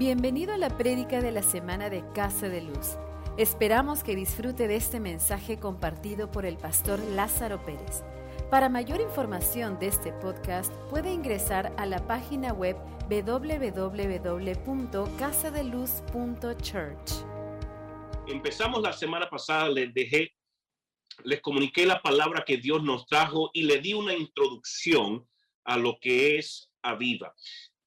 Bienvenido a la prédica de la semana de Casa de Luz. Esperamos que disfrute de este mensaje compartido por el pastor Lázaro Pérez. Para mayor información de este podcast puede ingresar a la página web www.casadeluz.church. Empezamos la semana pasada, les dejé, les comuniqué la palabra que Dios nos trajo y le di una introducción a lo que es Aviva.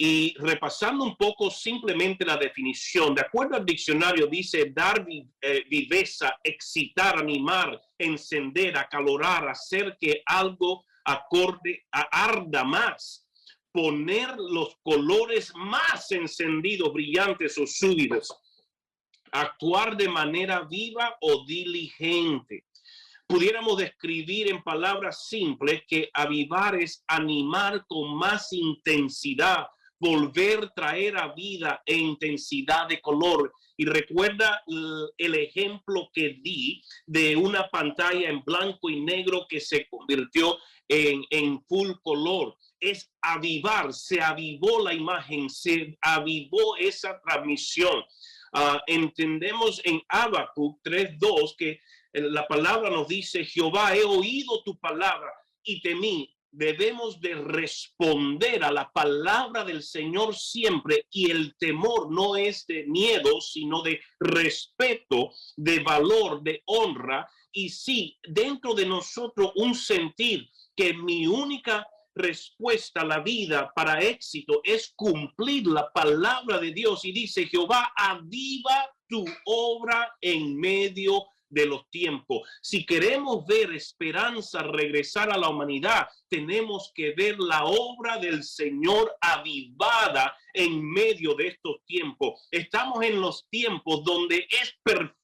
Y repasando un poco simplemente la definición, de acuerdo al diccionario, dice dar eh, viveza, excitar, animar, encender, acalorar, hacer que algo acorde arda más, poner los colores más encendidos, brillantes o súbitos, actuar de manera viva o diligente. Pudiéramos describir en palabras simples que avivar es animar con más intensidad, volver, traer a vida e intensidad de color. Y recuerda el ejemplo que di de una pantalla en blanco y negro que se convirtió en, en full color. Es avivar, se avivó la imagen, se avivó esa transmisión. Ah, entendemos en Habacuc 3.2 que la palabra nos dice, Jehová, he oído tu palabra y temí debemos de responder a la palabra del Señor siempre y el temor no es de miedo, sino de respeto, de valor, de honra. Y sí, dentro de nosotros un sentir que mi única respuesta a la vida para éxito es cumplir la palabra de Dios. Y dice Jehová, aviva tu obra en medio de los tiempos. Si queremos ver esperanza regresar a la humanidad, tenemos que ver la obra del Señor avivada en medio de estos tiempos. Estamos en los tiempos donde es perfecto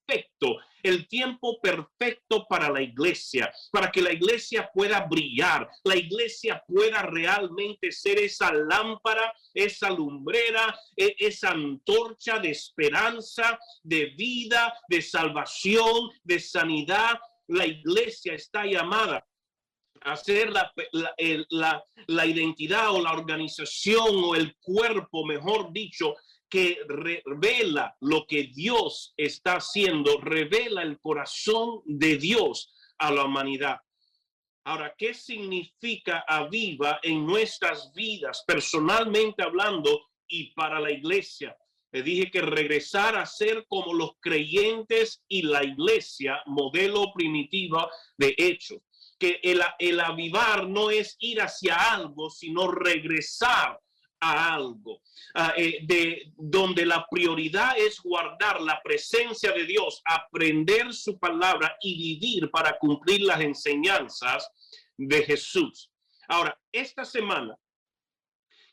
el tiempo perfecto para la iglesia, para que la iglesia pueda brillar, la iglesia pueda realmente ser esa lámpara, esa lumbrera, e, esa antorcha de esperanza, de vida, de salvación, de sanidad. La iglesia está llamada a ser la, la, la, identidad o la organización o el cuerpo, mejor dicho, que revela lo que Dios está haciendo, revela el corazón de Dios a la humanidad. Ahora, ¿qué significa aviva en nuestras vidas, personalmente hablando y para la iglesia? Le dije que regresar a ser como los creyentes y la iglesia, modelo primitivo de hechos. Que el avivar no es ir hacia algo, sino regresar a algo, eh, de donde la prioridad es guardar la presencia de Dios, aprender su palabra y vivir para cumplir las enseñanzas de Jesús. Ahora, esta semana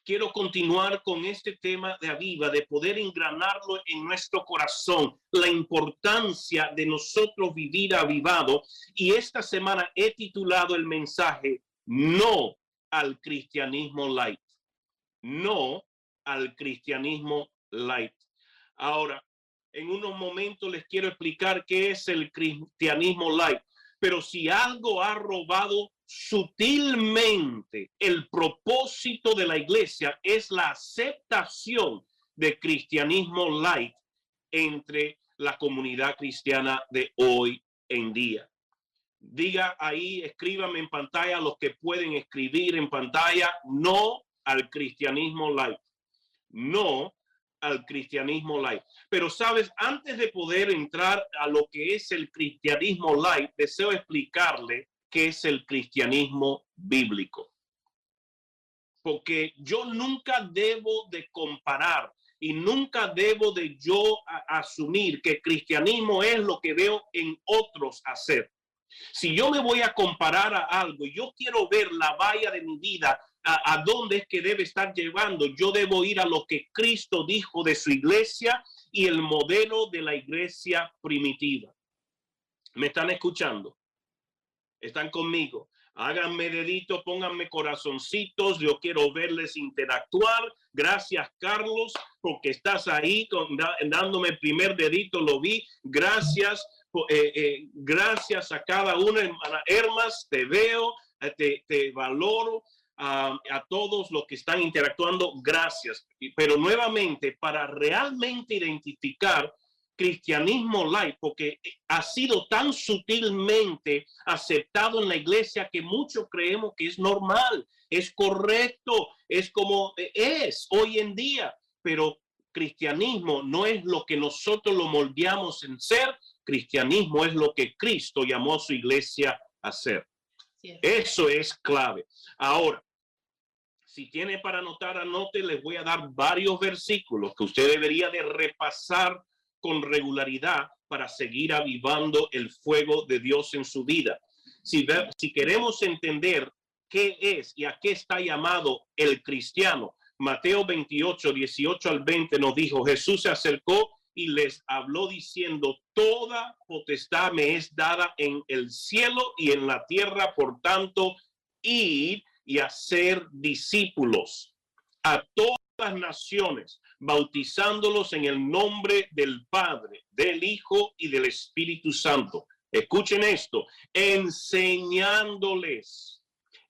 quiero continuar con este tema de aviva, de poder engranarlo en nuestro corazón, la importancia de nosotros vivir avivado. Y esta semana he titulado el mensaje, no al cristianismo light no al cristianismo light. Ahora, en unos momentos les quiero explicar qué es el cristianismo light, pero si algo ha robado sutilmente el propósito de la iglesia es la aceptación de cristianismo light entre la comunidad cristiana de hoy en día. Diga ahí, escríbame en pantalla los que pueden escribir en pantalla, no al cristianismo light, no al cristianismo light. Pero sabes, antes de poder entrar a lo que es el cristianismo light, deseo explicarle qué es el cristianismo bíblico. Porque yo nunca debo de comparar y nunca debo de yo asumir que cristianismo es lo que veo en otros hacer. Si yo me voy a comparar a algo, yo quiero ver la valla de mi vida a, dónde es que debe estar llevando. Yo debo ir a lo que Cristo dijo de su iglesia y el modelo de la iglesia primitiva. ¿Me están escuchando? ¿Están conmigo? Háganme dedito, pónganme corazoncitos. Yo quiero verles interactuar. Gracias, Carlos, porque estás ahí dándome el primer dedito. Lo vi. Gracias. Eh, eh, gracias a cada una, hermanas. Te veo, eh, te, te valoro. A, a todos los que están interactuando, gracias. Pero nuevamente, para realmente identificar cristianismo light, porque ha sido tan sutilmente aceptado en la iglesia que muchos creemos que es normal, es correcto, es como es hoy en día, pero cristianismo no es lo que nosotros lo moldeamos en ser, cristianismo es lo que Cristo llamó a su iglesia a ser. Eso es clave. Ahora, si tiene para anotar, anote, les voy a dar varios versículos que usted debería de repasar con regularidad para seguir avivando el fuego de Dios en su vida. Si, si queremos entender qué es y a qué está llamado el cristiano, Mateo 28, 18 al 20 nos dijo, Jesús se acercó y les habló diciendo, toda potestad me es dada en el cielo y en la tierra, por tanto, ir y hacer discípulos a todas las naciones, bautizándolos en el nombre del Padre, del Hijo y del Espíritu Santo. Escuchen esto, enseñándoles,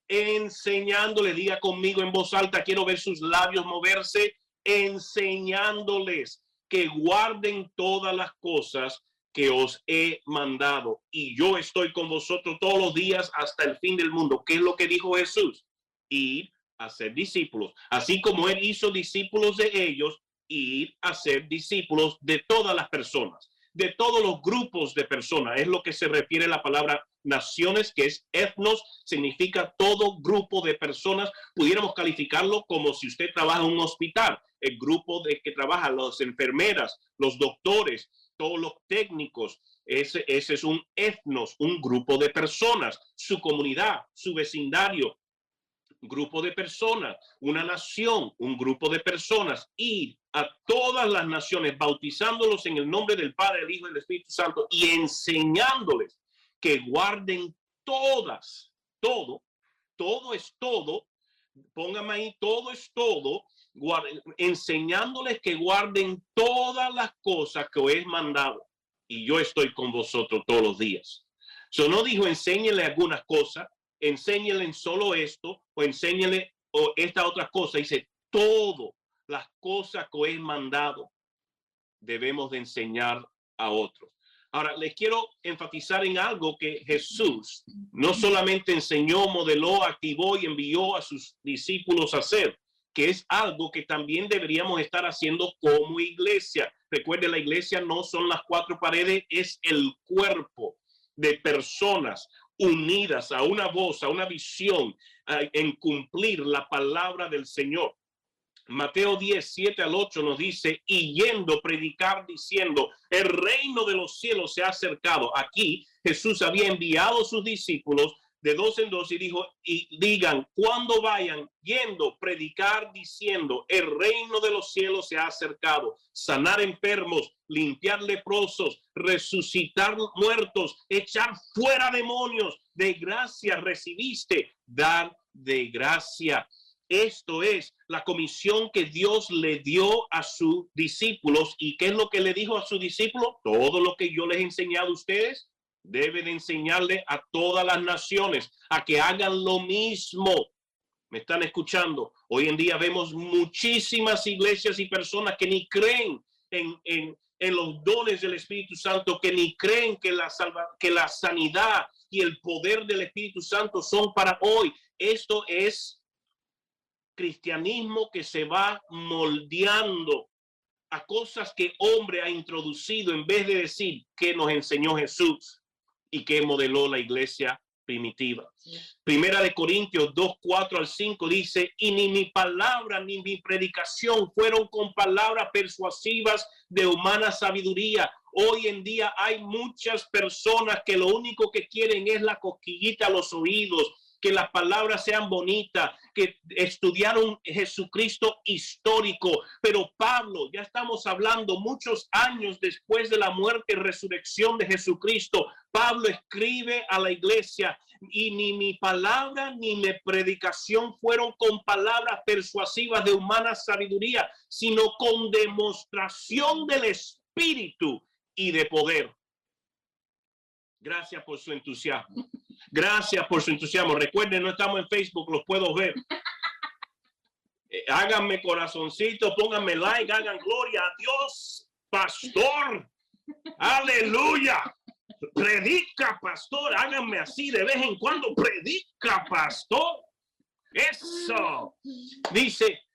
enseñándoles, diga conmigo en voz alta, quiero ver sus labios moverse, enseñándoles que guarden todas las cosas que os he mandado. Y yo estoy con vosotros todos los días hasta el fin del mundo. ¿Qué es lo que dijo Jesús? Ir a ser discípulos. Así como él hizo discípulos de ellos, ir a ser discípulos de todas las personas, de todos los grupos de personas. Es lo que se refiere la palabra naciones, que es etnos, significa todo grupo de personas. Pudiéramos calificarlo como si usted trabaja en un hospital, el grupo de que trabaja, las enfermeras, los doctores, todos los técnicos. Ese, ese es un etnos, un grupo de personas, su comunidad, su vecindario, grupo de personas, una nación, un grupo de personas, ir a todas las naciones, bautizándolos en el nombre del Padre, el Hijo y el Espíritu Santo y enseñándoles que guarden todas, todo, todo es todo, póngame ahí, todo es todo, enseñándoles que guarden todas las cosas que os he mandado. Y yo estoy con vosotros todos los días. Eso no dijo enséñele algunas cosas, enséñele solo esto o enséñele o esta otra cosa. Dice, todo las cosas que he mandado debemos de enseñar a otros. Ahora, les quiero enfatizar en algo que Jesús no solamente enseñó, modeló, activó y envió a sus discípulos a hacer, que es algo que también deberíamos estar haciendo como iglesia. Recuerde, la iglesia no son las cuatro paredes, es el cuerpo de personas unidas a una voz, a una visión, en cumplir la palabra del Señor. Mateo 10, 7 al 8 nos dice, y yendo predicar diciendo, el reino de los cielos se ha acercado. Aquí Jesús había enviado sus discípulos de dos en dos y dijo, y digan, cuando vayan yendo, predicar diciendo, el reino de los cielos se ha acercado, sanar enfermos, limpiar leprosos, resucitar muertos, echar fuera demonios, de gracia recibiste, dar de gracia. Esto es la comisión que Dios le dio a sus discípulos. ¿Y qué es lo que le dijo a sus discípulos? Todo lo que yo les he enseñado a ustedes, debe de enseñarle a todas las naciones a que hagan lo mismo. ¿Me están escuchando? Hoy en día vemos muchísimas iglesias y personas que ni creen en, en, en los dones del Espíritu Santo, que ni creen que la, salva, que la sanidad y el poder del Espíritu Santo son para hoy. Esto es cristianismo que se va moldeando a cosas que hombre ha introducido en vez de decir que nos enseñó Jesús y que modeló la iglesia primitiva. Primera de Corintios 2, 4 al 5 dice, y ni mi palabra ni mi predicación fueron con palabras persuasivas de humana sabiduría. Hoy en día hay muchas personas que lo único que quieren es la cosquillita a los oídos, que las palabras sean bonitas, que estudiaron Jesucristo histórico. Pero Pablo, ya estamos hablando muchos años después de la muerte y resurrección de Jesucristo. Pablo escribe a la iglesia y ni mi palabra ni mi predicación fueron con palabras persuasivas de humana sabiduría, sino con demostración del Espíritu y de poder. Gracias por su entusiasmo. Gracias por su entusiasmo. Recuerden, no estamos en Facebook, los puedo ver. Eh, háganme corazoncito, pónganme like, hagan gloria a Dios, pastor. Aleluya. Predica, pastor. Háganme así de vez en cuando. Predica, pastor. Eso. Dice,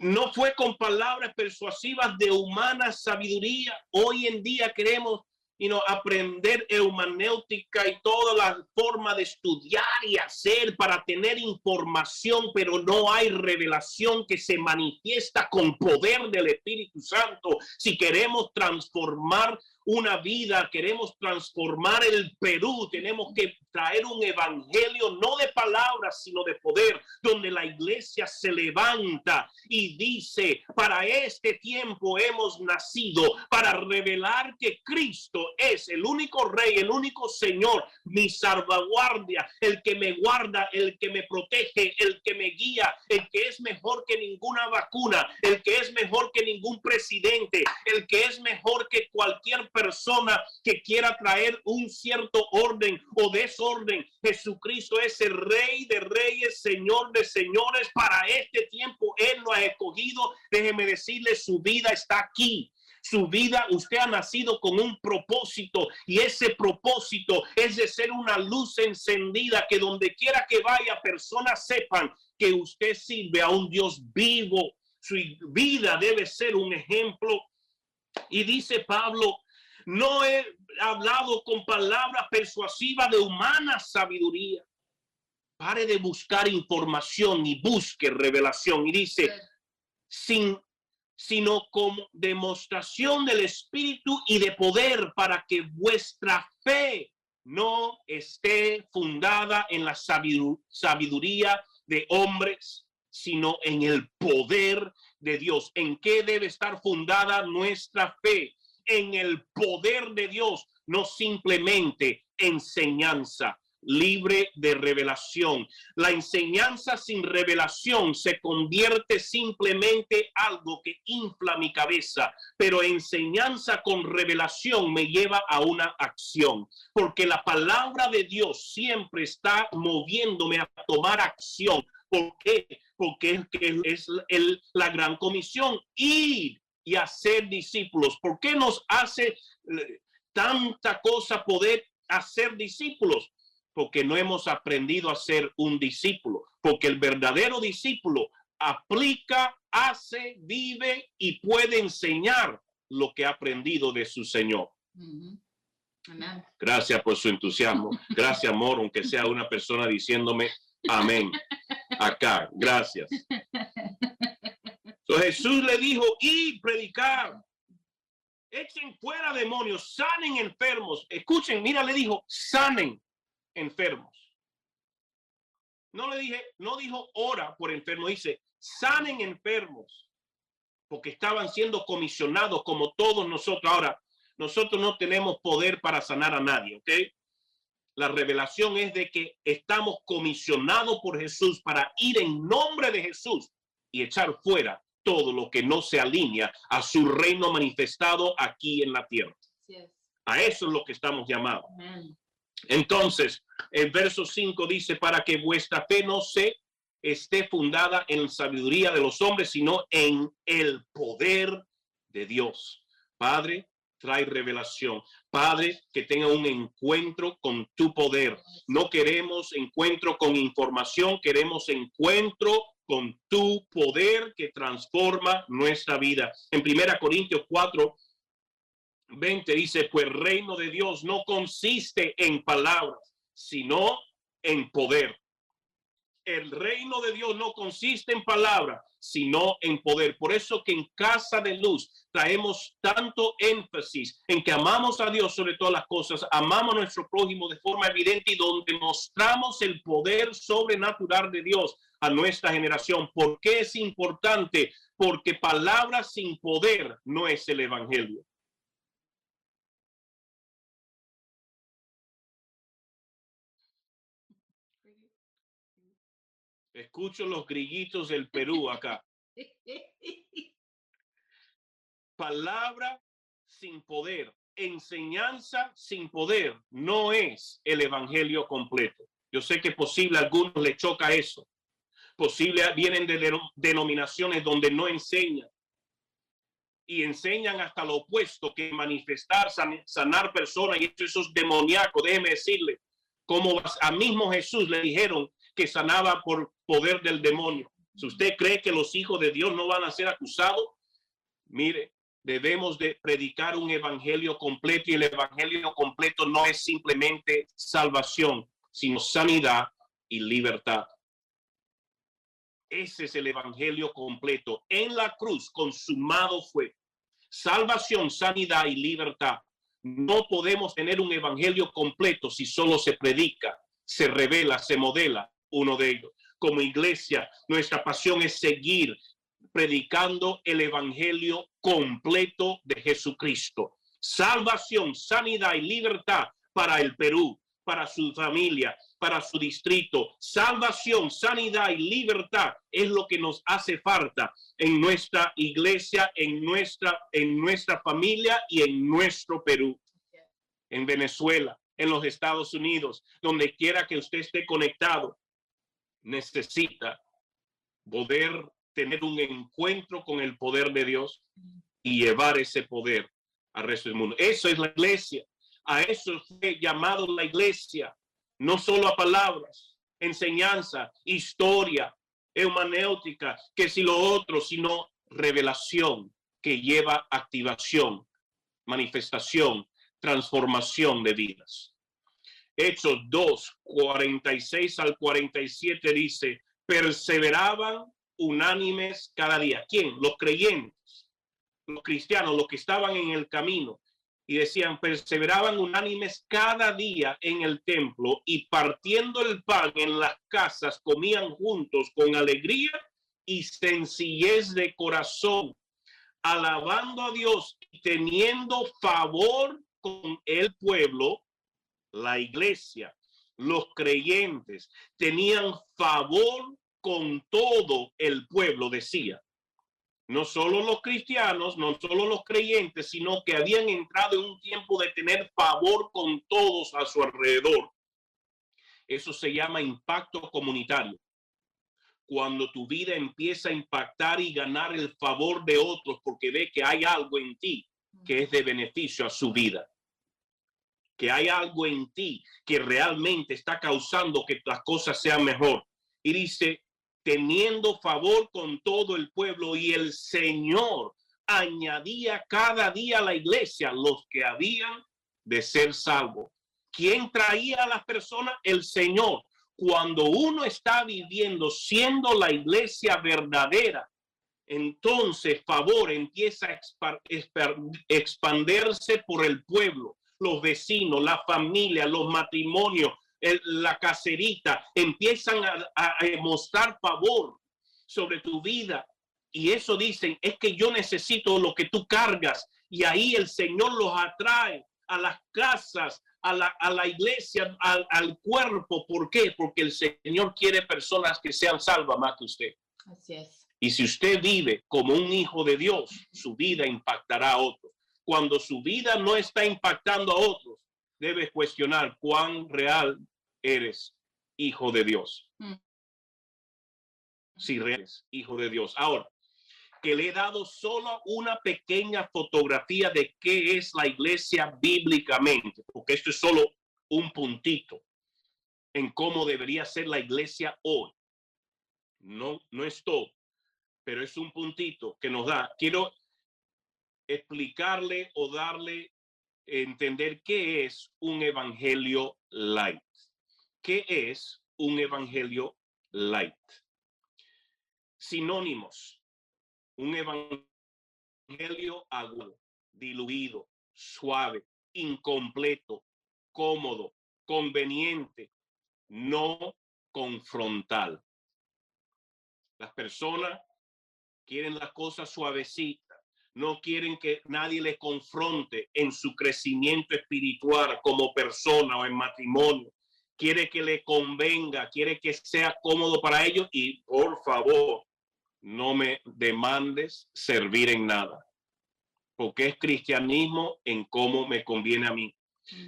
no fue con palabras persuasivas de humana sabiduría. Hoy en día queremos you aprender eumanéutica y toda la forma de estudiar y hacer para tener información, pero no hay revelación que se manifiesta con poder del Espíritu Santo. Si queremos transformar una vida, queremos transformar el Perú, tenemos que traer un evangelio no de palabras, sino de poder, donde la iglesia se levanta y dice, para este tiempo hemos nacido, para revelar que Cristo es el único rey, el único Señor, mi salvaguardia, el que me guarda, el que me protege, el que me guía, el que es mejor que ninguna vacuna, el que es mejor que ningún presidente, el que es mejor que cualquier persona que quiera traer un cierto orden o desorden. Jesucristo es el rey de reyes, señor de señores. Para este tiempo Él lo ha escogido. Déjeme decirle, su vida está aquí su vida, usted ha nacido con un propósito y ese propósito es de ser una luz encendida que donde quiera que vaya personas sepan que usted sirve a un Dios vivo. Su vida debe ser un ejemplo. Y dice Pablo, no he hablado con palabras persuasivas de humana sabiduría. Pare de buscar información y busque revelación. Y dice, sin, sino como demostración del Espíritu y de poder para que vuestra fe no esté fundada en la sabiduría de hombres, sino en el poder de Dios. ¿En qué debe estar fundada nuestra fe? En el poder de Dios, no simplemente enseñanza libre de revelación. La enseñanza sin revelación se convierte simplemente algo que infla mi cabeza, pero enseñanza con revelación me lleva a una acción, porque la palabra de Dios siempre está moviéndome a tomar acción. ¿Por qué? Porque es, la gran comisión. Ir y hacer discípulos. ¿Por qué nos hace eh, tanta cosa poder hacer discípulos? Porque no hemos aprendido a ser un discípulo. Porque el verdadero discípulo aplica, hace, vive y puede enseñar lo que ha aprendido de su Señor. Gracias por su entusiasmo. Gracias, amor, aunque sea una persona diciéndome amén. Acá, gracias. Jesús le dijo, y predicar, echen fuera demonios, sanen enfermos. Escuchen, mira, le dijo, sanen enfermos. No le dije, no dijo ora por enfermos, dice, sanen enfermos, porque estaban siendo comisionados como todos nosotros. Ahora, nosotros no tenemos poder para sanar a nadie, ¿ok? La revelación es de que estamos comisionados por Jesús para ir en nombre de Jesús y echar fuera todo lo que no se alinea a su reino manifestado aquí en la tierra. A eso es lo que estamos llamados. Entonces, el verso 5 dice, para que vuestra fe no se esté fundada en sabiduría de los hombres, sino en el poder de Dios. Padre, trae revelación. Padre, que tenga un encuentro con tu poder. No queremos encuentro con información, queremos encuentro con tu poder que transforma nuestra vida. En Primera Corintios 4, 20 dice, pues el reino de Dios no consiste en palabras, sino en poder. El reino de Dios no consiste en palabras, sino en poder. Por eso que en Casa de Luz traemos tanto énfasis en que amamos a Dios sobre todas las cosas, amamos a nuestro prójimo de forma evidente y donde mostramos el poder sobrenatural de Dios a nuestra generación. ¿Por qué es importante? Porque palabras sin poder no es el Evangelio. Escucho los grillitos del Perú acá. Palabra sin poder enseñanza sin poder no es el evangelio completo. Yo sé que posible a algunos le choca eso. Posible vienen de denominaciones donde no enseñan y enseñan hasta lo opuesto que manifestar, sanar personas y eso, es demoníaco. Déjeme decirle, como a mismo Jesús le dijeron que sanaba por poder del demonio. Si usted cree que los hijos de Dios no van a ser acusados, mire, debemos de predicar un evangelio completo y el evangelio completo no es simplemente salvación, sino sanidad y libertad. Ese es el evangelio completo. En la cruz consumado fue salvación, sanidad y libertad. No podemos tener un evangelio completo si solo se predica, se revela, se modela uno de ellos. Como iglesia, nuestra pasión es seguir predicando el evangelio completo de Jesucristo. Salvación, sanidad y libertad para el Perú, para su familia, para su distrito. Salvación, sanidad y libertad es lo que nos hace falta en nuestra iglesia, en nuestra, en nuestra familia y en nuestro Perú, en Venezuela, en los Estados Unidos, donde quiera que usted esté conectado, necesita poder tener un encuentro con el poder de Dios y llevar ese poder al resto del mundo. Eso es la iglesia. A eso fue llamado la iglesia, no solo a palabras, enseñanza, historia, eumanéutica, que si lo otro, sino revelación que lleva activación, manifestación, transformación de vidas. Hechos 2, 46 al 47 dice, perseveraban unánimes cada día. ¿Quién? Los creyentes, los cristianos, los que estaban en el camino. Y decían, perseveraban unánimes cada día en el templo y partiendo el pan en las casas, comían juntos con alegría y sencillez de corazón, alabando a Dios y teniendo favor con el pueblo, la iglesia, los creyentes, tenían favor con todo el pueblo, decía. No solo los cristianos, no solo los creyentes, sino que habían entrado en un tiempo de tener favor con todos a su alrededor. Eso se llama impacto comunitario. Cuando tu vida empieza a impactar y ganar el favor de otros porque ve que hay algo en ti que es de beneficio a su vida. Que hay algo en ti que realmente está causando que las cosas sean mejor. Y dice, teniendo favor con todo el pueblo y el Señor añadía cada día a la iglesia los que habían de ser salvos. ¿Quién traía a las personas? El Señor. Cuando uno está viviendo siendo la iglesia verdadera, entonces favor empieza a expandirse por el pueblo, los vecinos, la familia, los matrimonios, la caserita, empiezan a, mostrar favor sobre tu vida. Y eso dicen, es que yo necesito lo que tú cargas. Y ahí el Señor los atrae a las casas, a la, a la iglesia, al, al, cuerpo. ¿Por qué? Porque el Señor quiere personas que sean salvas más que usted. Así es. Y si usted vive como un hijo de Dios, su vida impactará a otros. Cuando su vida no está impactando a otros, debe cuestionar cuán real eres hijo de Dios. Mm. Si eres hijo de Dios. Ahora, que le he dado solo una pequeña fotografía de qué es la iglesia bíblicamente, porque esto es solo un puntito en cómo debería ser la iglesia hoy. No, no es todo, pero es un puntito que nos da. Quiero explicarle o darle entender qué es un evangelio light. ¿Qué es un evangelio light? Sinónimos. Un evangelio agudo, diluido, suave, incompleto, cómodo, conveniente, no confrontal. Las personas quieren las cosas suavecitas, no quieren que nadie les confronte en su crecimiento espiritual como persona o en matrimonio quiere que le convenga, quiere que sea cómodo para ellos y por favor, no me demandes servir en nada. porque es cristianismo en cómo me conviene a mí.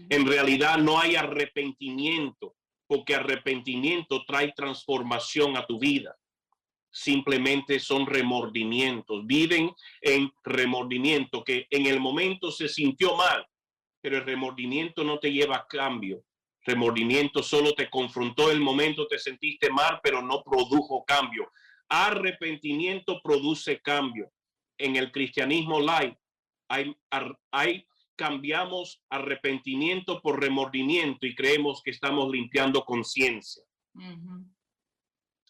En realidad no hay arrepentimiento, porque arrepentimiento trae transformación a tu vida. Simplemente son remordimientos. Viven en remordimiento, que en el momento se sintió mal, pero el remordimiento no te lleva a cambio. Remordimiento solo te confrontó el momento, te sentiste mal, pero no produjo cambio. Arrepentimiento produce cambio. En el cristianismo light hay, hay cambiamos arrepentimiento por remordimiento y creemos que estamos limpiando conciencia.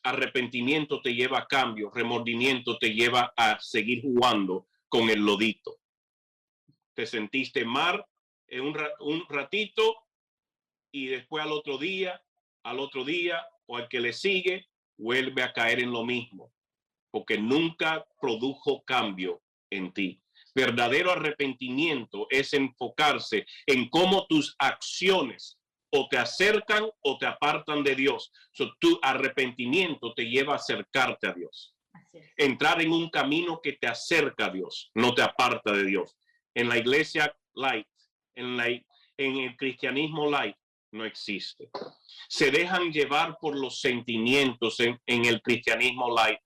Arrepentimiento te lleva a cambio, remordimiento te lleva a seguir jugando con el lodito. Te sentiste mal en un, un ratito y después al otro día, al otro día o al que le sigue, vuelve a caer en lo mismo, porque nunca produjo cambio en ti. Verdadero arrepentimiento es enfocarse en cómo tus acciones o te acercan o te apartan de Dios. tu arrepentimiento te lleva a acercarte a Dios. Entrar en un camino que te acerca a Dios, no te aparta de Dios. En la iglesia light, en, la, en el cristianismo light, no existe. Se dejan llevar por los sentimientos en, en el cristianismo light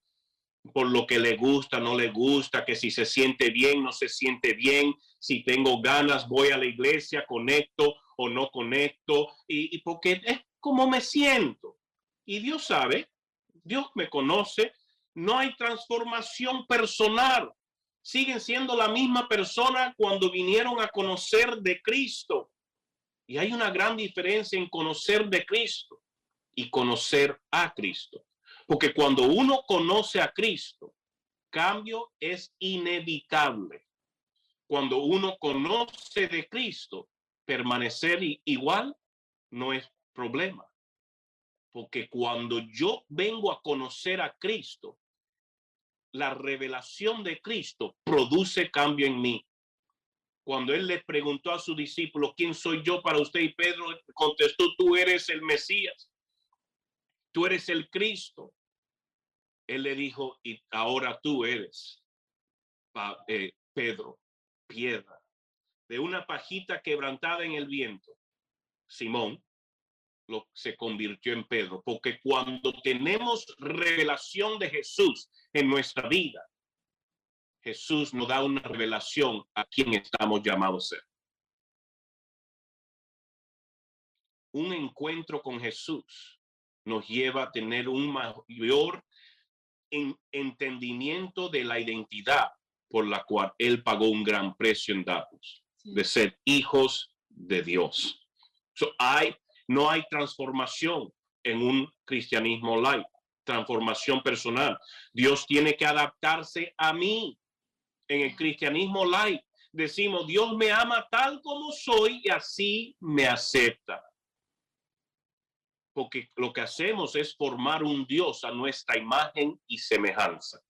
por lo que le gusta, no le gusta, que si se siente bien, no se siente bien, si tengo ganas, voy a la iglesia, conecto o no conecto, y, porque es como me siento. Y Dios sabe, Dios me conoce, no hay transformación personal. Siguen siendo la misma persona cuando vinieron a conocer de Cristo. Y hay una gran diferencia en conocer de Cristo y conocer a Cristo. Porque cuando uno conoce a Cristo, cambio es inevitable. Cuando uno conoce de Cristo, permanecer igual no es problema. Porque cuando yo vengo a conocer a Cristo, la revelación de Cristo produce cambio en mí. Cuando él le preguntó a su discípulo, ¿quién soy yo para usted? Y Pedro contestó, tú eres el Mesías, tú eres el Cristo él le dijo, y ahora tú eres, eh, Pedro, piedra, de una pajita quebrantada en el viento. Simón lo, se convirtió en Pedro, porque cuando tenemos revelación de Jesús en nuestra vida, Jesús nos da una revelación a quien estamos llamados a ser. Un encuentro con Jesús nos lleva a tener un mayor en entendimiento de la identidad por la cual Él pagó un gran precio en darnos, de ser hijos de Dios. hay, no hay transformación en un cristianismo light, transformación personal. Dios tiene que adaptarse a mí. En el cristianismo light decimos, Dios me ama tal como soy y así me acepta porque lo que hacemos es formar un Dios a nuestra imagen y semejanza.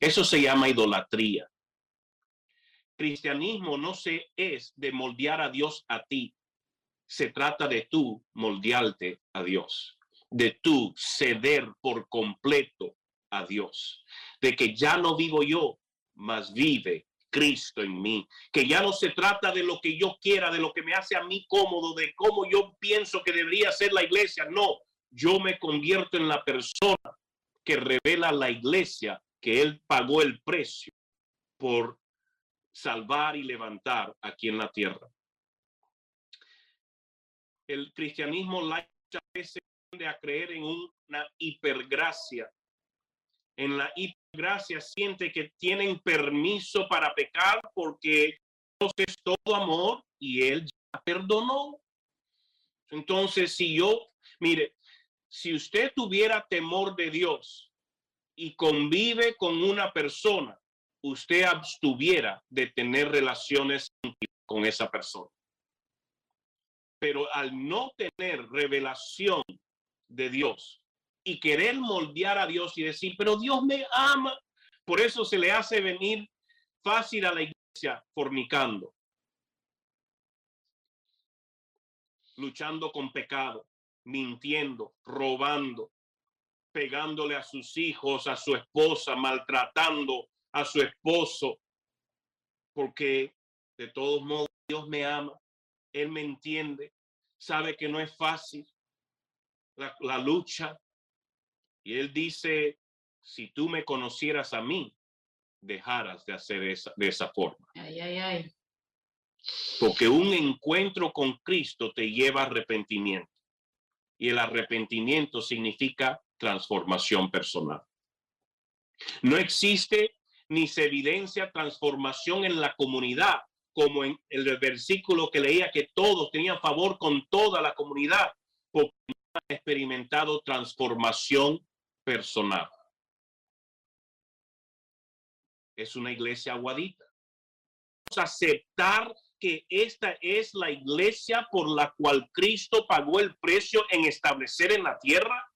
Eso se llama idolatría. Cristianismo no se es de moldear a Dios a ti. Se trata de tú moldearte a Dios, de tú ceder por completo a Dios, de que ya no vivo yo, mas vive Cristo en mí, que ya no se trata de lo que yo quiera, de lo que me hace a mí cómodo, de cómo yo pienso que debería ser la iglesia. No, yo me convierto en la persona que revela la iglesia que Él pagó el precio por salvar y levantar aquí en la tierra. El cristianismo muchas veces tiende a creer en una hipergracia. En la hipergracia gracia siente que tienen permiso para pecar porque Dios es todo amor y Él ya perdonó. Entonces, si yo, mire, si usted tuviera temor de Dios y convive con una persona, usted abstuviera de tener relaciones con esa persona. Pero al no tener revelación de Dios, y querer moldear a Dios y decir, pero Dios me ama. Por eso se le hace venir fácil a la iglesia fornicando, luchando con pecado, mintiendo, robando, pegándole a sus hijos, a su esposa, maltratando a su esposo. porque de todos modos Dios me ama, Él me entiende, sabe que no es fácil la, lucha. Y Él dice, si tú me conocieras a mí, dejaras de hacer esa, de esa forma. Ay, ay, ay. Porque un encuentro con Cristo te lleva a arrepentimiento. Y el arrepentimiento significa transformación personal. No existe ni se evidencia transformación en la comunidad, como en el versículo que leía que todos tenían favor con toda la comunidad, porque han experimentado transformación personal. Es una iglesia aguadita. Vamos a aceptar que esta es la iglesia por la cual Cristo pagó el precio en establecer en la tierra.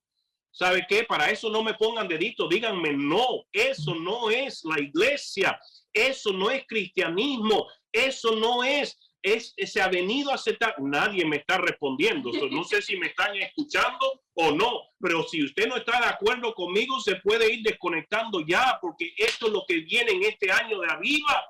¿Sabe qué? Para eso no me pongan dedito, díganme, no, eso no es la iglesia, eso no es cristianismo, eso no es, es, se ha venido a aceptar, nadie me está respondiendo, no sé si me están escuchando o no, pero si usted no está de acuerdo conmigo, se puede ir desconectando ya, porque esto es lo que viene en este año de la viva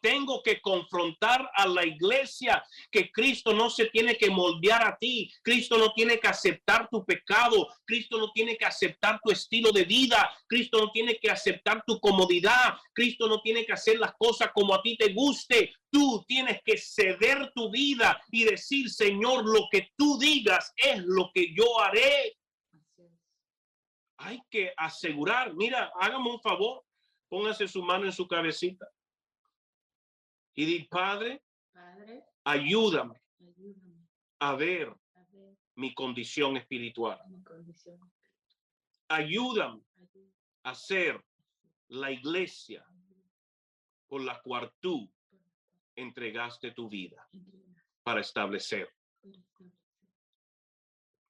tengo que confrontar a la iglesia que Cristo no se tiene que moldear a ti. Cristo no tiene que aceptar tu pecado. Cristo no tiene que aceptar tu estilo de vida. Cristo no tiene que aceptar tu comodidad. Cristo no tiene que hacer las cosas como a ti te guste. Tú tienes que ceder tu vida y decir, Señor, lo que tú digas es lo que yo haré. Hay que asegurar, mira, hágame un favor, póngase su mano en su cabecita y di, Padre, ayúdame, a, ver mi condición espiritual. Ayúdame a ser la iglesia por la cual tú entregaste tu vida para establecer.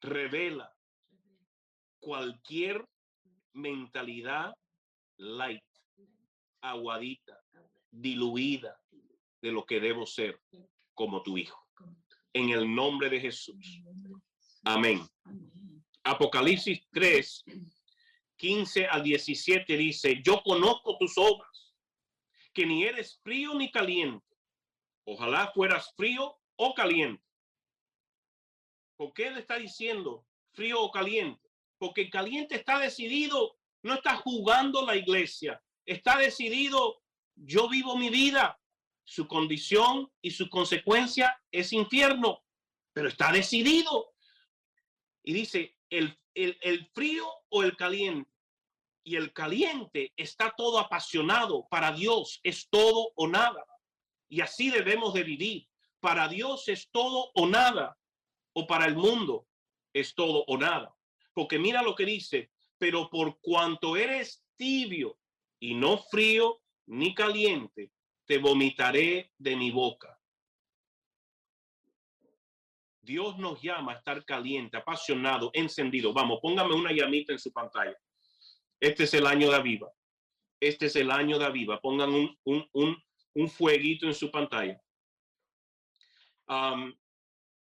Revela cualquier mentalidad light, aguadita, diluida, de lo que debo ser como tu hijo. En el nombre de Jesús. Amén. Apocalipsis 3, 15 al 17 dice, yo conozco tus obras, que ni eres frío ni caliente. Ojalá fueras frío o caliente. ¿Por qué le está diciendo frío o caliente? Porque caliente está decidido, no está jugando la iglesia, está decidido, yo vivo mi vida, su condición y su consecuencia es infierno, pero está decidido. Y dice, el, el, frío o el caliente. Y el caliente está todo apasionado. Para Dios es todo o nada. Y así debemos de vivir. Para Dios es todo o nada. O para el mundo es todo o nada. Porque mira lo que dice, pero por cuanto eres tibio y no frío ni caliente, te vomitaré de mi boca. Dios nos llama a estar caliente, apasionado, encendido. Vamos, póngame una llamita en su pantalla. Este es el año de Aviva. Este es el año de Aviva. Pongan un, un, un, un fueguito en su pantalla.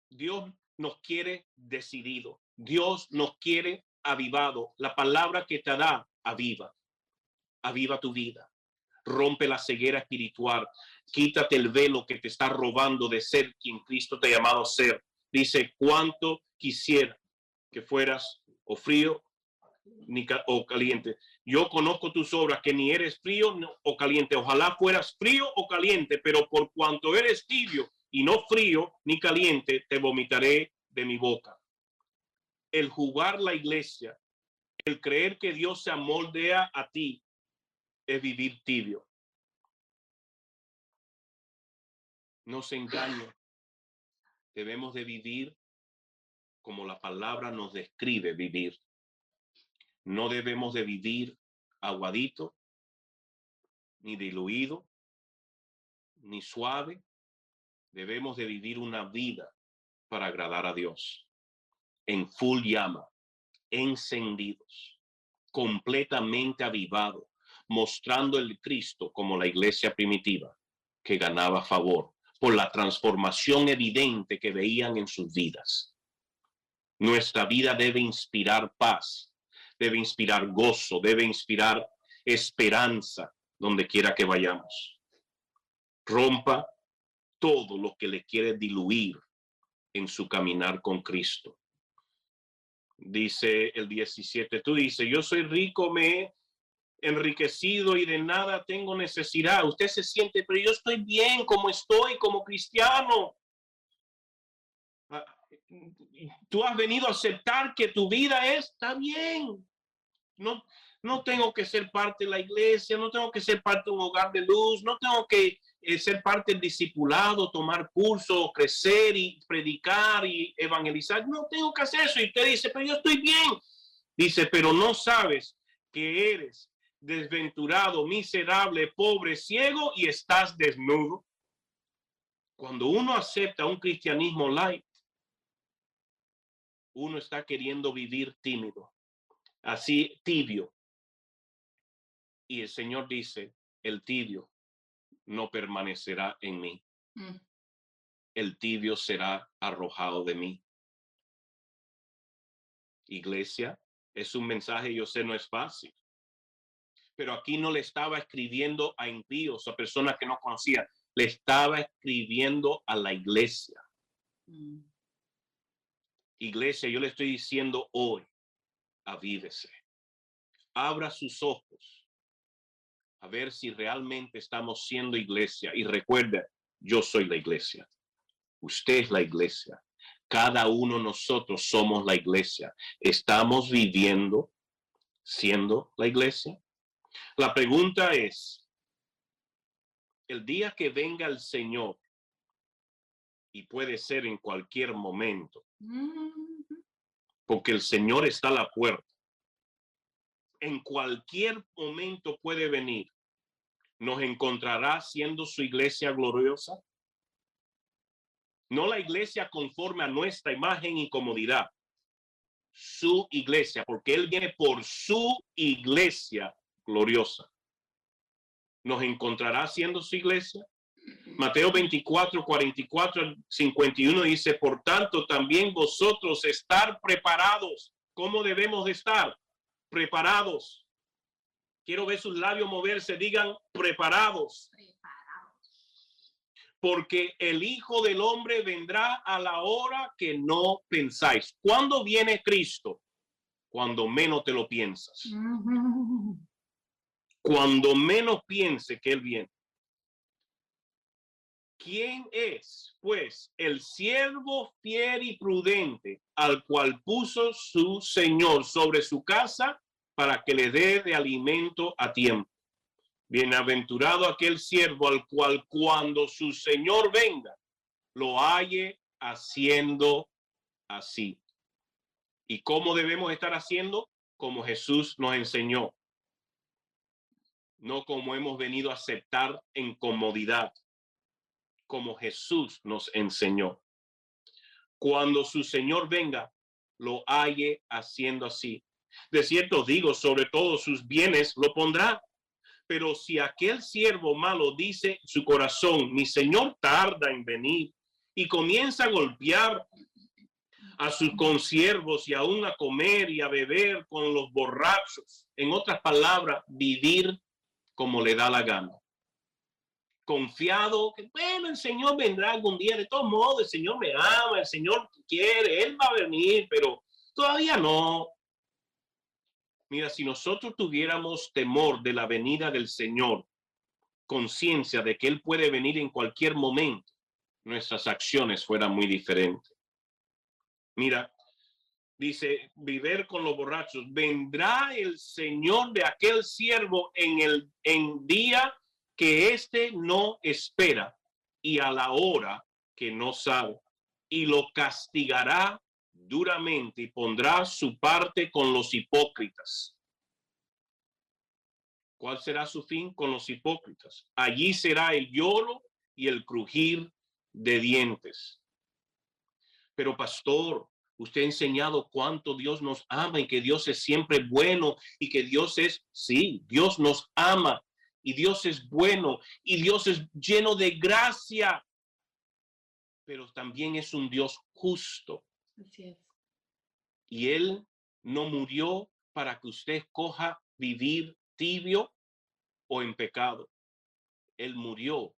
Dios nos quiere decidido. Dios nos quiere avivado. La palabra que te da, aviva. Aviva tu vida rompe la ceguera espiritual, quítate el velo que te está robando de ser quien Cristo te ha llamado a ser. Dice, cuánto quisiera que fueras o frío ni o caliente. Yo conozco tus obras, que ni eres frío o caliente. Ojalá fueras frío o caliente, pero por cuanto eres tibio y no frío ni caliente, te vomitaré de mi boca. El jugar la iglesia, el creer que Dios se amoldea a ti, es vivir tibio. No se engañe. Debemos de vivir como la palabra nos describe vivir. No debemos de vivir aguadito, ni diluido, ni suave. Debemos de vivir una vida para agradar a Dios. En full llama, encendidos, completamente avivado, mostrando el Cristo como la iglesia primitiva que ganaba favor por la transformación evidente que veían en sus vidas. Nuestra vida debe inspirar paz, debe inspirar gozo, debe inspirar esperanza donde quiera que vayamos. Rompa todo lo que le quiere diluir en su caminar con Cristo. Dice el 17, tú dices, yo soy rico, me enriquecido y de nada tengo necesidad. Usted se siente, pero yo estoy bien como estoy, como cristiano. Ah, tú has venido a aceptar que tu vida está bien. No, no tengo que ser parte de la iglesia, no tengo que ser parte de un hogar de luz, no tengo que eh, ser parte del discipulado, tomar curso, crecer y predicar y evangelizar. No tengo que hacer eso. Y usted dice, pero yo estoy bien. Dice, pero no sabes que eres desventurado, miserable, pobre, ciego y estás desnudo. Cuando uno acepta un cristianismo light, uno está queriendo vivir tímido, así tibio, y el Señor dice, el tibio no permanecerá en mí. Mm. El tibio será arrojado de mí. Iglesia, es un mensaje, yo sé, no es fácil. Pero aquí no le estaba escribiendo a impíos, a personas que no conocían, le estaba escribiendo a la iglesia. Mm. Iglesia, yo le estoy diciendo hoy, avívese, abra sus ojos a ver si realmente estamos siendo iglesia. Y recuerda, yo soy la iglesia. Usted es la iglesia. Cada uno de nosotros somos la iglesia. ¿Estamos viviendo siendo la iglesia? La pregunta es, el día que venga el Señor, y puede ser en cualquier momento, porque el Señor está a la puerta, en cualquier momento puede venir nos encontrará siendo su iglesia gloriosa? No la iglesia conforme a nuestra imagen y comodidad, su iglesia, porque Él viene por su iglesia gloriosa. ¿Nos encontrará siendo su iglesia? Mateo 24, 44, 51 dice, por tanto, también vosotros estar preparados. ¿Cómo debemos de estar? Preparados Quiero ver sus labios moverse, digan preparados. Porque el Hijo del Hombre vendrá a la hora que no pensáis. ¿Cuándo viene Cristo? Cuando menos te lo piensas. Cuando menos piense que Él viene. ¿Quién es, pues, el siervo fiel y prudente al cual puso su Señor sobre su casa para que le dé de alimento a tiempo. Bienaventurado aquel siervo al cual cuando su Señor venga, lo halle haciendo así. ¿Y cómo debemos estar haciendo? Como Jesús nos enseñó. No como hemos venido a aceptar en comodidad, como Jesús nos enseñó. Cuando su Señor venga, lo halle haciendo así. De cierto digo, sobre todos sus bienes lo pondrá. Pero si aquel siervo malo dice su corazón, mi señor tarda en venir y comienza a golpear a sus consiervos y aún a comer y a beber con los borrachos, en otras palabras, vivir como le da la gana. Confiado que, bueno, el Señor vendrá algún día, de todos modos, el Señor me ama, el Señor quiere, Él va a venir, pero todavía no. Mira, si nosotros tuviéramos temor de la venida del Señor, conciencia de que Él puede venir en cualquier momento, nuestras acciones fueran muy diferentes. Mira, dice, vivir con los borrachos, vendrá el Señor de aquel siervo en el en día que éste no espera y a la hora que no sabe, y lo castigará duramente y pondrá su parte con los hipócritas. ¿Cuál será su fin con los hipócritas? Allí será el lloro y el crujir de dientes. Pero pastor, usted ha enseñado cuánto Dios nos ama y que Dios es siempre bueno y que Dios es, sí, Dios nos ama y Dios es bueno y Dios es lleno de gracia, pero también es un Dios justo. Y Él no murió para que usted coja vivir tibio o en pecado. Él murió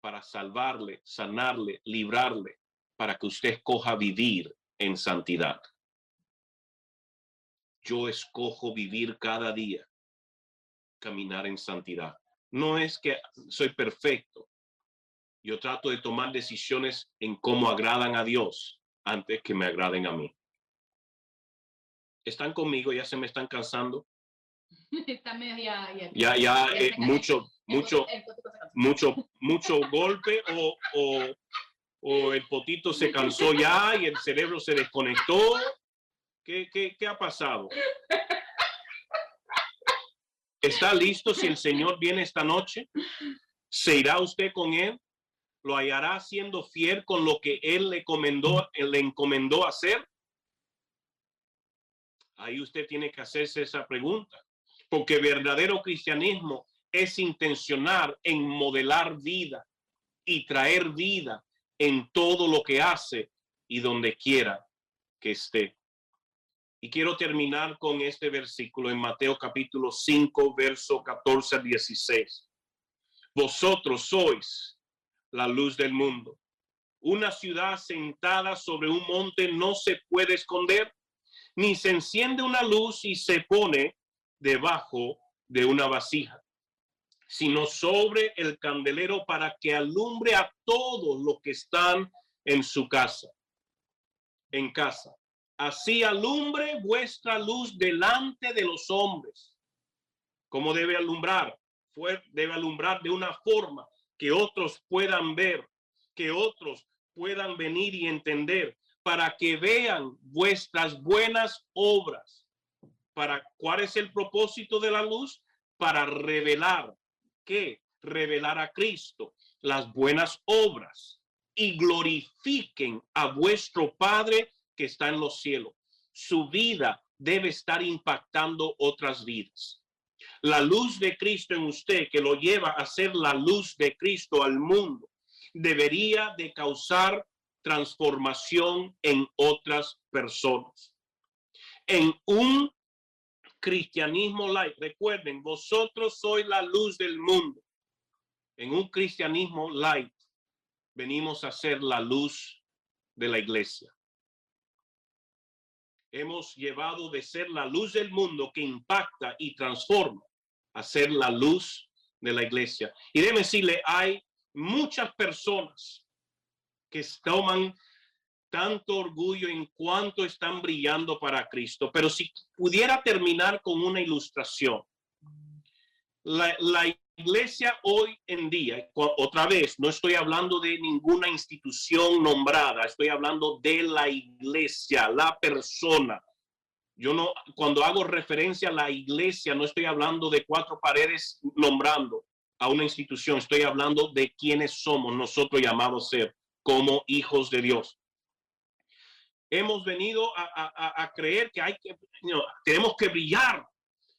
para salvarle, sanarle, librarle, para que usted escoja vivir en santidad. Yo escojo vivir cada día, caminar en santidad. No es que soy perfecto. Yo trato de tomar decisiones en cómo agradan a Dios antes que me agraden a mí. ¿Están conmigo? ¿Ya se me están cansando? ya, ya, eh, mucho, mucho, mucho, mucho golpe o, o, o, el potito se cansó ya y el cerebro se desconectó. ¿Qué, qué, qué ha pasado? ¿Está listo si el Señor viene esta noche? ¿Se irá usted con él? ¿Lo hallará siendo fiel con lo que él le encomendó, le encomendó hacer? Ahí usted tiene que hacerse esa pregunta porque verdadero cristianismo es intencionar en modelar vida y traer vida en todo lo que hace y donde quiera que esté. Y quiero terminar con este versículo en Mateo capítulo 5, verso 14 a 16. Vosotros sois la luz del mundo. Una ciudad sentada sobre un monte no se puede esconder, ni se enciende una luz y se pone debajo de una vasija, sino sobre el candelero para que alumbre a todos los que están en su casa, en casa. Así alumbre vuestra luz delante de los hombres. como debe alumbrar? debe alumbrar de una forma que otros puedan ver, que otros puedan venir y entender, para que vean vuestras buenas obras para cuál es el propósito de la luz para revelar que revelar a Cristo las buenas obras y glorifiquen a vuestro Padre que está en los cielos. Su vida debe estar impactando otras vidas. La luz de Cristo en usted que lo lleva a ser la luz de Cristo al mundo debería de causar transformación en otras personas. En un cristianismo light. Recuerden, vosotros sois la luz del mundo. En un cristianismo light venimos a ser la luz de la iglesia. Hemos llevado de ser la luz del mundo que impacta y transforma a ser la luz de la iglesia. Y déjeme decirle, hay muchas personas que toman tanto orgullo en cuanto están brillando para Cristo. Pero si pudiera terminar con una ilustración, la, iglesia hoy en día, otra vez, no estoy hablando de ninguna institución nombrada, estoy hablando de la iglesia, la persona. Yo no, cuando hago referencia a la iglesia, no estoy hablando de cuatro paredes nombrando a una institución, estoy hablando de quienes somos nosotros llamados ser como hijos de Dios hemos venido a, creer que hay que, tenemos que brillar.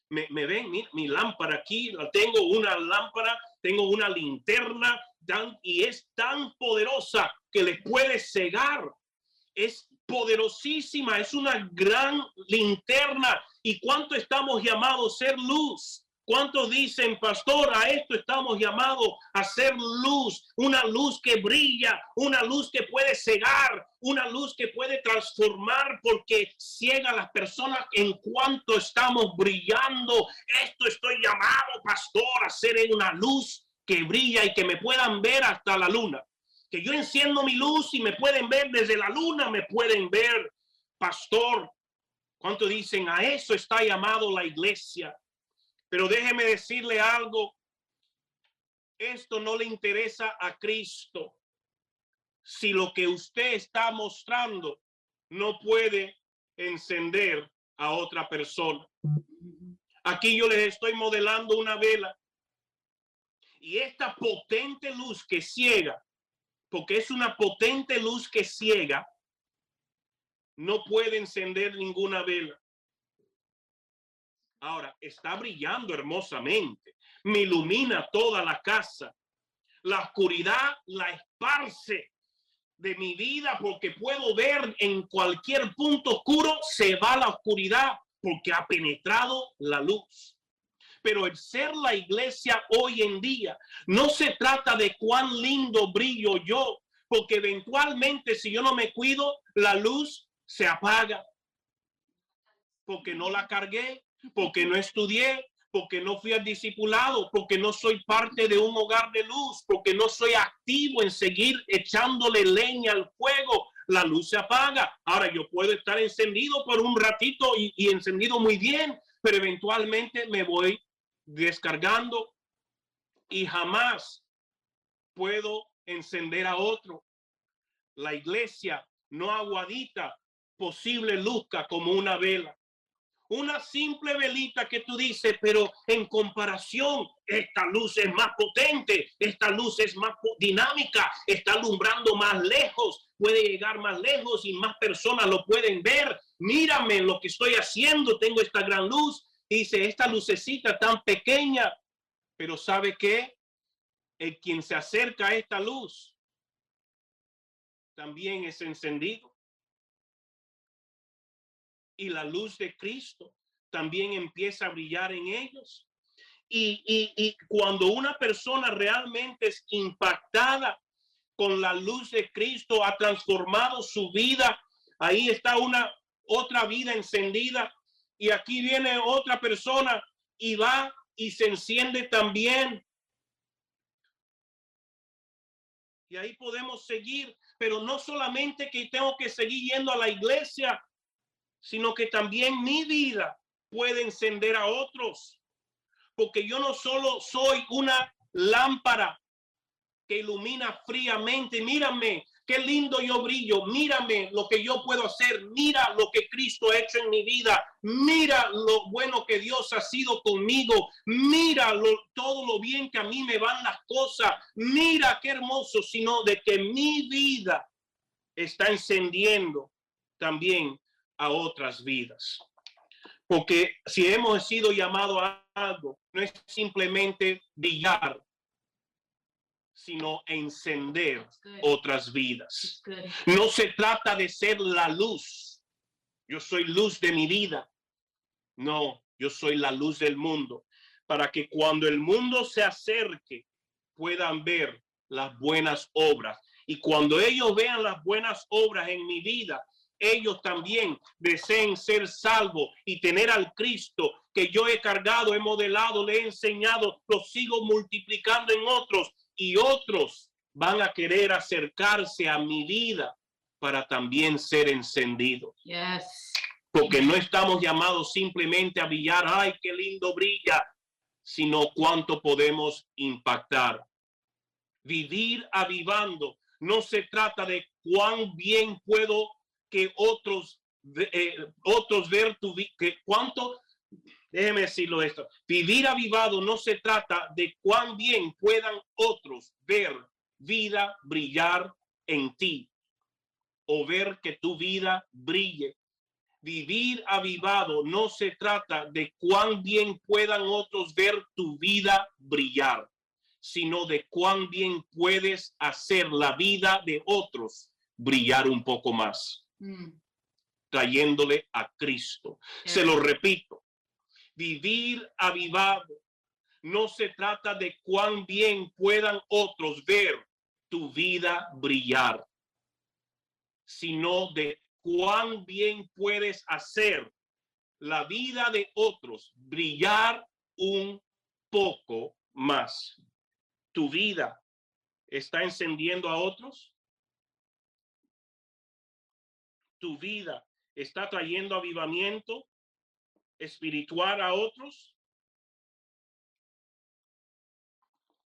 Me, ven, mi, mi, lámpara aquí, tengo una lámpara, tengo una linterna tan, y es tan poderosa que le puede cegar. Es poderosísima, es una gran linterna. ¿Y cuánto estamos llamados a ser luz? ¿Cuántos dicen, pastor, a esto estamos llamados a ser luz, una luz que brilla, una luz que puede cegar, una luz que puede transformar porque ciega a las personas en cuanto estamos brillando? Esto estoy llamado, pastor, a ser una luz que brilla y que me puedan ver hasta la luna. Que yo enciendo mi luz y me pueden ver desde la luna, me pueden ver, pastor. ¿Cuánto dicen a eso está llamado la iglesia? Pero déjeme decirle algo. Esto no le interesa a Cristo. Si lo que usted está mostrando no puede encender a otra persona. Aquí yo les estoy modelando una vela. Y esta potente luz que ciega, porque es una potente luz que ciega, no puede encender ninguna vela. Ahora, está brillando hermosamente, me ilumina toda la casa. La oscuridad la esparce de mi vida porque puedo ver en cualquier punto oscuro, se va la oscuridad porque ha penetrado la luz. Pero el ser la iglesia hoy en día no se trata de cuán lindo brillo yo, porque eventualmente si yo no me cuido, la luz se apaga. Porque no la cargué, porque no estudié, porque no fui al discipulado, porque no soy parte de un hogar de luz, porque no soy activo en seguir echándole leña al fuego, la luz se apaga. Ahora yo puedo estar encendido por un ratito y, y encendido muy bien, pero eventualmente me voy descargando y jamás puedo encender a otro. La iglesia no aguadita posible luzca como una vela una simple velita que tú dices, pero en comparación, esta luz es más potente, esta luz es más dinámica, está alumbrando más lejos, puede llegar más lejos y más personas lo pueden ver. Mírame lo que estoy haciendo, tengo esta gran luz. Dice, esta lucecita tan pequeña, pero ¿sabe qué? El quien se acerca a esta luz también es encendido y la luz de Cristo también empieza a brillar en ellos. Y, y, cuando una persona realmente es impactada con la luz de Cristo, ha transformado su vida, ahí está una otra vida encendida y aquí viene otra persona y va y se enciende también. Y ahí podemos seguir, pero no solamente que tengo que seguir yendo a la iglesia, sino que también mi vida puede encender a otros. Porque yo no solo soy una lámpara que ilumina fríamente, mírame, qué lindo yo brillo, mírame lo que yo puedo hacer, mira lo que Cristo ha hecho en mi vida, mira lo bueno que Dios ha sido conmigo, mira todo lo bien que a mí me van las cosas, mira qué hermoso, sino de que mi vida está encendiendo también a otras vidas. Porque si hemos sido llamados a algo, no es simplemente brillar, sino encender otras vidas. No se trata de ser la luz. Yo soy luz de mi vida. No, yo soy la luz del mundo. Para que cuando el mundo se acerque, puedan ver las buenas obras. Y cuando ellos vean las buenas obras en mi vida, ellos también deseen ser salvos y tener al Cristo que yo he cargado, he modelado, le he enseñado, lo sigo multiplicando en otros y otros van a querer acercarse a mi vida para también ser encendidos. Porque no estamos llamados simplemente a brillar, ay, qué lindo brilla, sino cuánto podemos impactar. Vivir avivando no se trata de cuán bien puedo que otros, eh, otros ver tu que cuánto, déjeme decirlo esto, vivir avivado no se trata de cuán bien puedan otros ver vida brillar en ti o ver que tu vida brille. Vivir avivado no se trata de cuán bien puedan otros ver tu vida brillar, sino de cuán bien puedes hacer la vida de otros brillar un poco más. Mm. trayéndole a Cristo. Se lo repito, vivir avivado no se trata de cuán bien puedan otros ver tu vida brillar, sino de cuán bien puedes hacer la vida de otros brillar un poco más. Tu vida está encendiendo a otros tu vida está trayendo avivamiento espiritual a otros?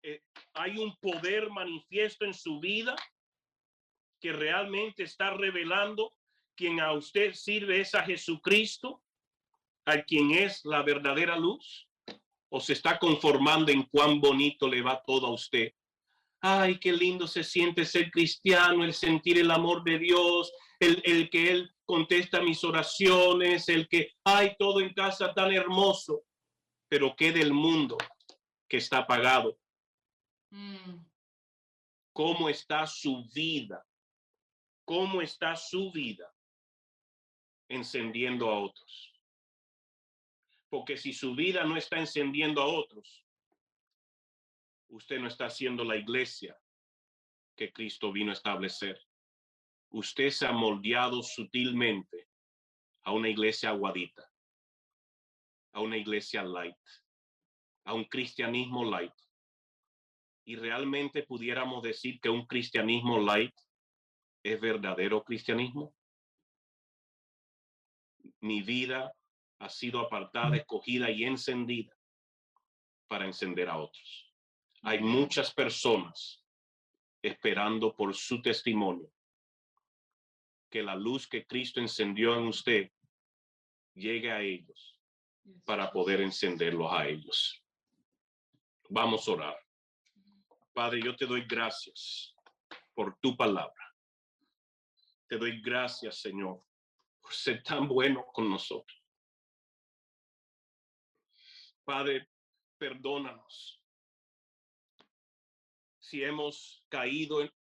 Eh, ¿Hay un poder manifiesto en su vida que realmente está revelando quien a usted sirve es a Jesucristo, a quien es la verdadera luz? ¿O se está conformando en cuán bonito le va todo a usted? Ay, qué lindo se siente ser cristiano, el sentir el amor de Dios, el, que Él contesta mis oraciones, el que hay todo en casa tan hermoso, pero ¿qué del mundo que está apagado? Mm. ¿Cómo está su vida? ¿Cómo está su vida encendiendo a otros? Porque si su vida no está encendiendo a otros, usted no está haciendo la iglesia que Cristo vino a establecer. Usted se ha moldeado sutilmente a una iglesia aguadita, a una iglesia light, a un cristianismo light. Y realmente pudiéramos decir que un cristianismo light es verdadero cristianismo. Mi vida ha sido apartada, escogida y encendida para encender a otros. Hay muchas personas esperando por su testimonio que la luz que Cristo encendió en usted llegue a ellos para poder encenderlos a ellos. Vamos a orar. Padre, yo te doy gracias por tu palabra. Te doy gracias, Señor, por ser tan bueno con nosotros. Padre, perdónanos si hemos caído en,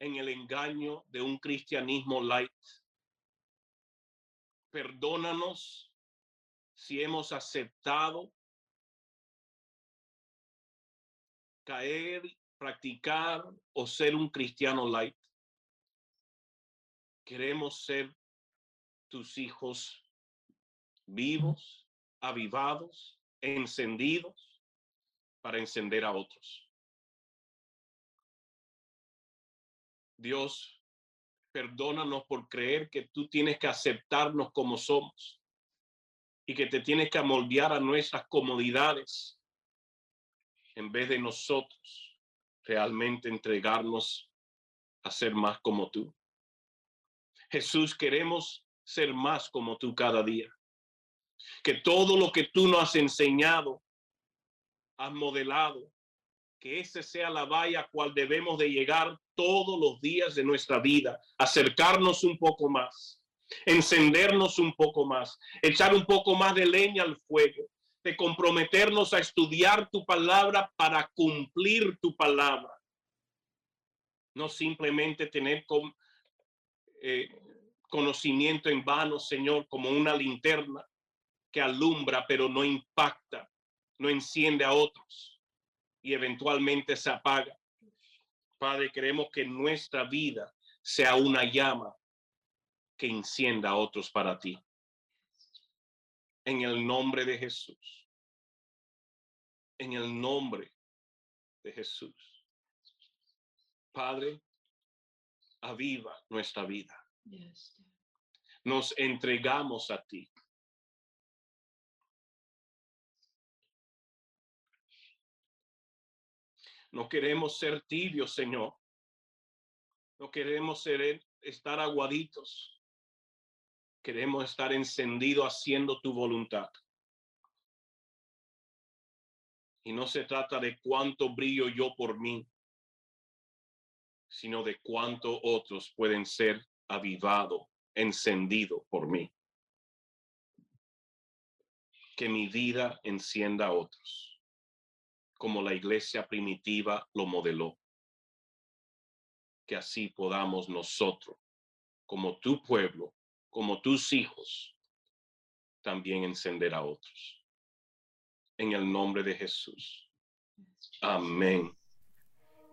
en el engaño de un cristianismo light. Perdónanos si hemos aceptado caer, practicar o ser un cristiano light. Queremos ser tus hijos vivos, avivados, encendidos para encender a otros. Dios, perdónanos por creer que tú tienes que aceptarnos como somos y que te tienes que amoldear a nuestras comodidades en vez de nosotros realmente entregarnos a ser más como tú. Jesús, queremos ser más como tú cada día. Que todo lo que tú nos has enseñado, has modelado, que ese sea la valla cual debemos de llegar todos los días de nuestra vida, acercarnos un poco más, encendernos un poco más, echar un poco más de leña al fuego, de comprometernos a estudiar tu palabra para cumplir tu palabra. No simplemente tener con, eh, conocimiento en vano, Señor, como una linterna que alumbra pero no impacta, no enciende a otros y eventualmente se apaga. Padre, queremos que nuestra vida sea una llama que encienda a otros para ti. En el nombre de Jesús. En el nombre de Jesús. Padre, aviva nuestra vida. Nos entregamos a ti. No queremos ser tibios, Señor. No queremos ser, estar aguaditos. Queremos estar encendidos haciendo tu voluntad. Y no se trata de cuánto brillo yo por mí, sino de cuánto otros pueden ser avivados, encendidos por mí. Que mi vida encienda a otros como la iglesia primitiva lo modeló. Que así podamos nosotros, como tu pueblo, como tus hijos, también encender a otros. En el nombre de Jesús. Amén.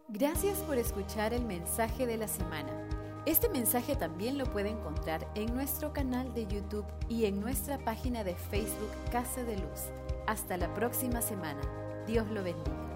Gracias por escuchar el mensaje de la semana. Este mensaje también lo puede encontrar en nuestro canal de YouTube y en nuestra página de Facebook Casa de Luz. Hasta la próxima semana. Dios lo bendiga.